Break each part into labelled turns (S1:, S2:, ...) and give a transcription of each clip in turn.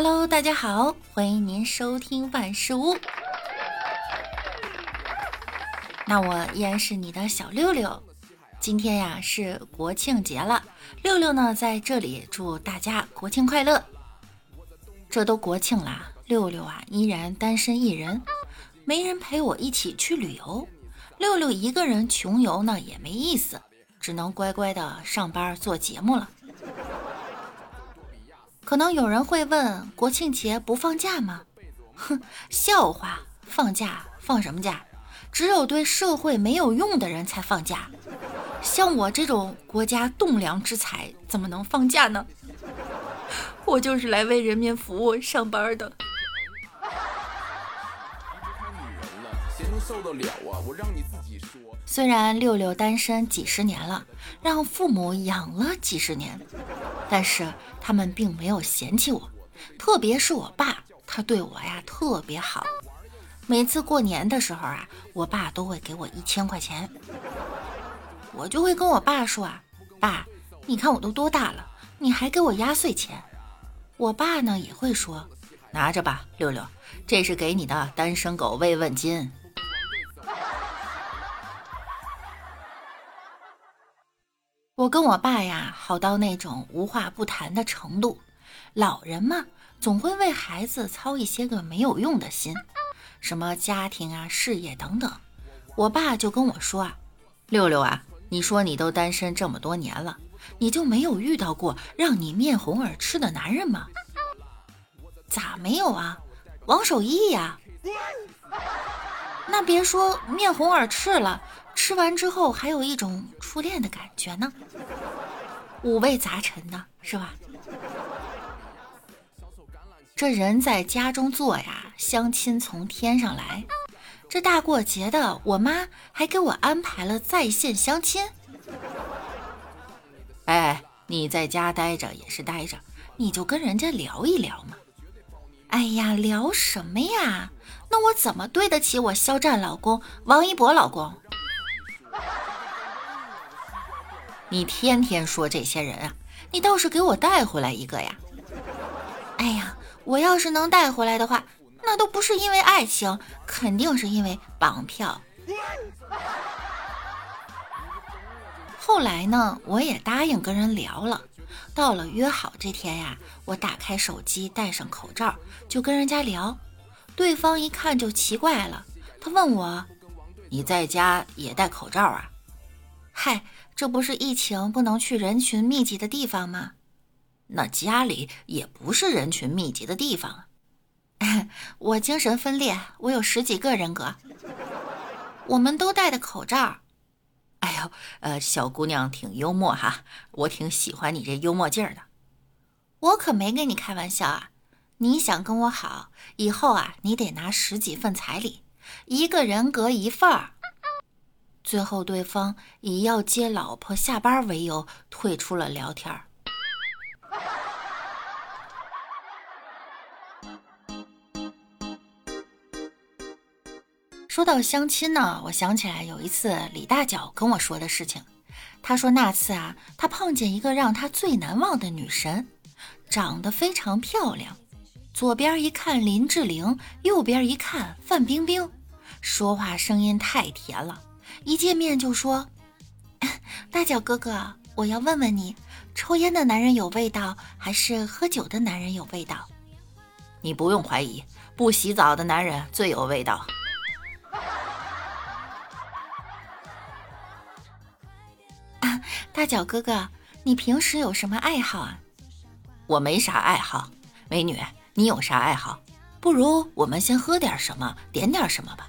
S1: Hello，大家好，欢迎您收听万事屋。那我依然是你的小六六。今天呀是国庆节了，六六呢在这里祝大家国庆快乐。这都国庆啦，六六啊依然单身一人，没人陪我一起去旅游。六六一个人穷游呢也没意思，只能乖乖的上班做节目了。可能有人会问：国庆节不放假吗？哼，笑话！放假放什么假？只有对社会没有用的人才放假。像我这种国家栋梁之才，怎么能放假呢？我就是来为人民服务上班的。虽然六六单身几十年了，让父母养了几十年，但是他们并没有嫌弃我，特别是我爸，他对我呀特别好。每次过年的时候啊，我爸都会给我一千块钱，我就会跟我爸说啊，爸，你看我都多大了，你还给我压岁钱？我爸呢也会说，拿着吧，六六，这是给你的单身狗慰问金。我跟我爸呀，好到那种无话不谈的程度。老人嘛，总会为孩子操一些个没有用的心，什么家庭啊、事业等等。我爸就跟我说啊：“六六啊，你说你都单身这么多年了，你就没有遇到过让你面红耳赤的男人吗？”咋没有啊？王守义呀。那别说面红耳赤了。吃完之后还有一种初恋的感觉呢，五味杂陈的是吧？这人在家中坐呀，相亲从天上来。这大过节的，我妈还给我安排了在线相亲。哎，你在家待着也是待着，你就跟人家聊一聊嘛。哎呀，聊什么呀？那我怎么对得起我肖战老公、王一博老公？你天天说这些人啊，你倒是给我带回来一个呀！哎呀，我要是能带回来的话，那都不是因为爱情，肯定是因为绑票。后来呢，我也答应跟人聊了。到了约好这天呀，我打开手机，戴上口罩，就跟人家聊。对方一看就奇怪了，他问我：“你在家也戴口罩啊？”嗨。这不是疫情不能去人群密集的地方吗？那家里也不是人群密集的地方。我精神分裂，我有十几个人格。我们都戴的口罩。哎呦，呃，小姑娘挺幽默哈，我挺喜欢你这幽默劲儿的。我可没跟你开玩笑啊！你想跟我好，以后啊，你得拿十几份彩礼，一个人格一份儿。最后，对方以要接老婆下班为由退出了聊天儿。说到相亲呢，我想起来有一次李大脚跟我说的事情。他说那次啊，他碰见一个让他最难忘的女神，长得非常漂亮。左边一看林志玲，右边一看范冰冰，说话声音太甜了。一见面就说：“ 大脚哥哥，我要问问你，抽烟的男人有味道，还是喝酒的男人有味道？你不用怀疑，不洗澡的男人最有味道。”啊大脚哥哥，你平时有什么爱好啊？我没啥爱好，美女，你有啥爱好？不如我们先喝点什么，点点什么吧。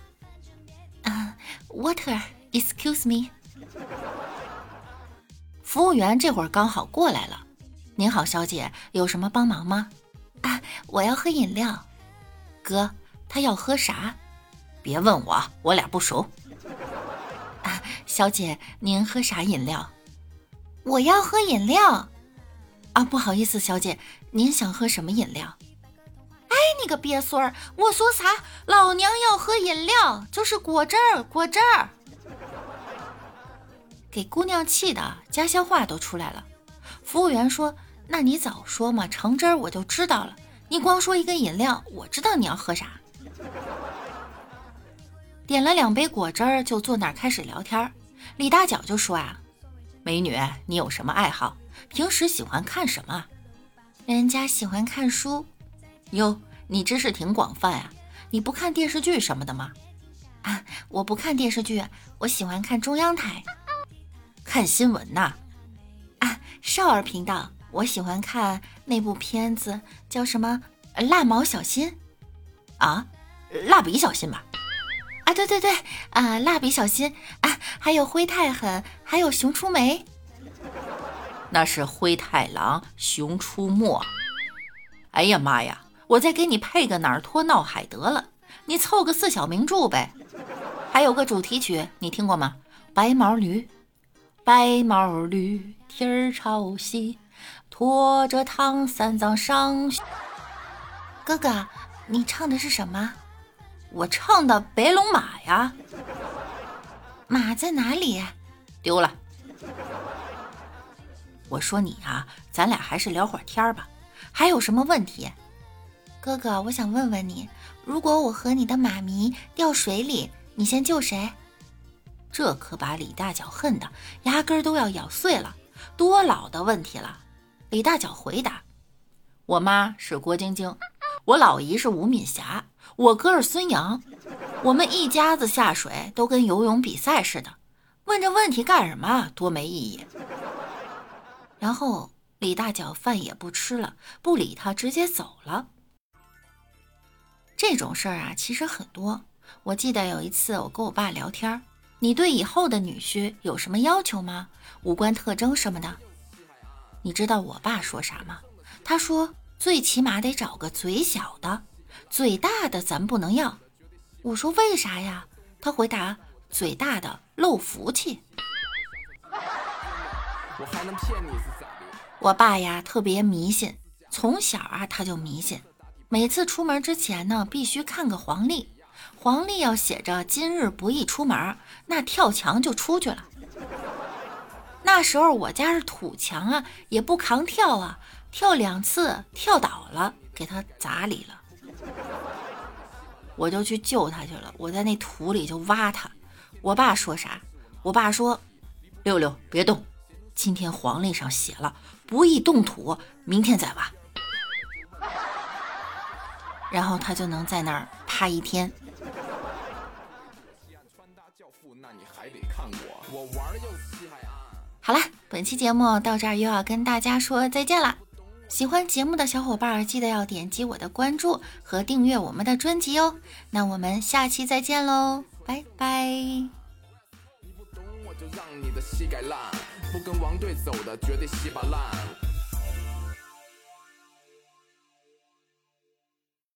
S1: ，water。Excuse me，服务员这会儿刚好过来了。您好，小姐，有什么帮忙吗？啊，我要喝饮料。哥，他要喝啥？别问我，我俩不熟。啊，小姐，您喝啥饮料？我要喝饮料。啊，不好意思，小姐，您想喝什么饮料？哎，你个鳖孙儿，我说啥？老娘要喝饮料，就是果汁儿，果汁儿。给姑娘气的家乡话都出来了。服务员说：“那你早说嘛，橙汁儿我就知道了。你光说一个饮料，我知道你要喝啥。点了两杯果汁儿，就坐那儿开始聊天。李大脚就说啊：“美女，你有什么爱好？平时喜欢看什么？”人家喜欢看书。哟，你知识挺广泛呀。你不看电视剧什么的吗？啊，我不看电视剧，我喜欢看中央台，
S2: 看新闻呐。
S1: 啊，少儿频道，我喜欢看那部片子，叫什么《蜡毛小新》
S2: 啊，蜡笔小新吧。
S1: 啊，对对对，啊，蜡笔小新啊，还有灰太狠，还有熊出没，
S2: 那是灰太狼、熊出没。哎呀妈呀，我再给你配个哪儿拖闹海得了，你凑个四小名著呗。还有个主题曲，你听过吗？白毛驴，白毛驴，蹄儿朝西，驮着唐三藏上。
S1: 哥哥，你唱的是什么？
S2: 我唱的白龙马呀，
S1: 马在哪里？
S2: 丢了。我说你啊，咱俩还是聊会儿天儿吧。还有什么问题？
S1: 哥哥，我想问问你，如果我和你的妈咪掉水里，你先救谁？
S2: 这可把李大脚恨得牙根都要咬碎了。多老的问题了。李大脚回答：“我妈是郭晶晶，我老姨是吴敏霞。”我哥是孙杨，我们一家子下水都跟游泳比赛似的。问这问题干什么？多没意义。
S1: 然后李大脚饭也不吃了，不理他，直接走了。这种事儿啊，其实很多。我记得有一次，我跟我爸聊天你对以后的女婿有什么要求吗？五官特征什么的？你知道我爸说啥吗？他说最起码得找个嘴小的。嘴大的咱不能要，我说为啥呀？他回答：嘴大的漏福气。我爸呀特别迷信，从小啊他就迷信，每次出门之前呢必须看个黄历，黄历要写着今日不宜出门，那跳墙就出去了。那时候我家是土墙啊，也不扛跳啊，跳两次跳倒了，给他砸里了。我就去救他去了，我在那土里就挖他。我爸说啥？我爸说：“六六别动，今天黄历上写了不宜动土，明天再挖。”然后他就能在那儿趴一天。好了，本期节目到这儿又要跟大家说再见了。喜欢节目的小伙伴，记得要点击我的关注和订阅我们的专辑哦。那我们下期再见喽，拜拜。你不懂我就让你的膝盖烂，不跟王队走的绝对稀巴烂。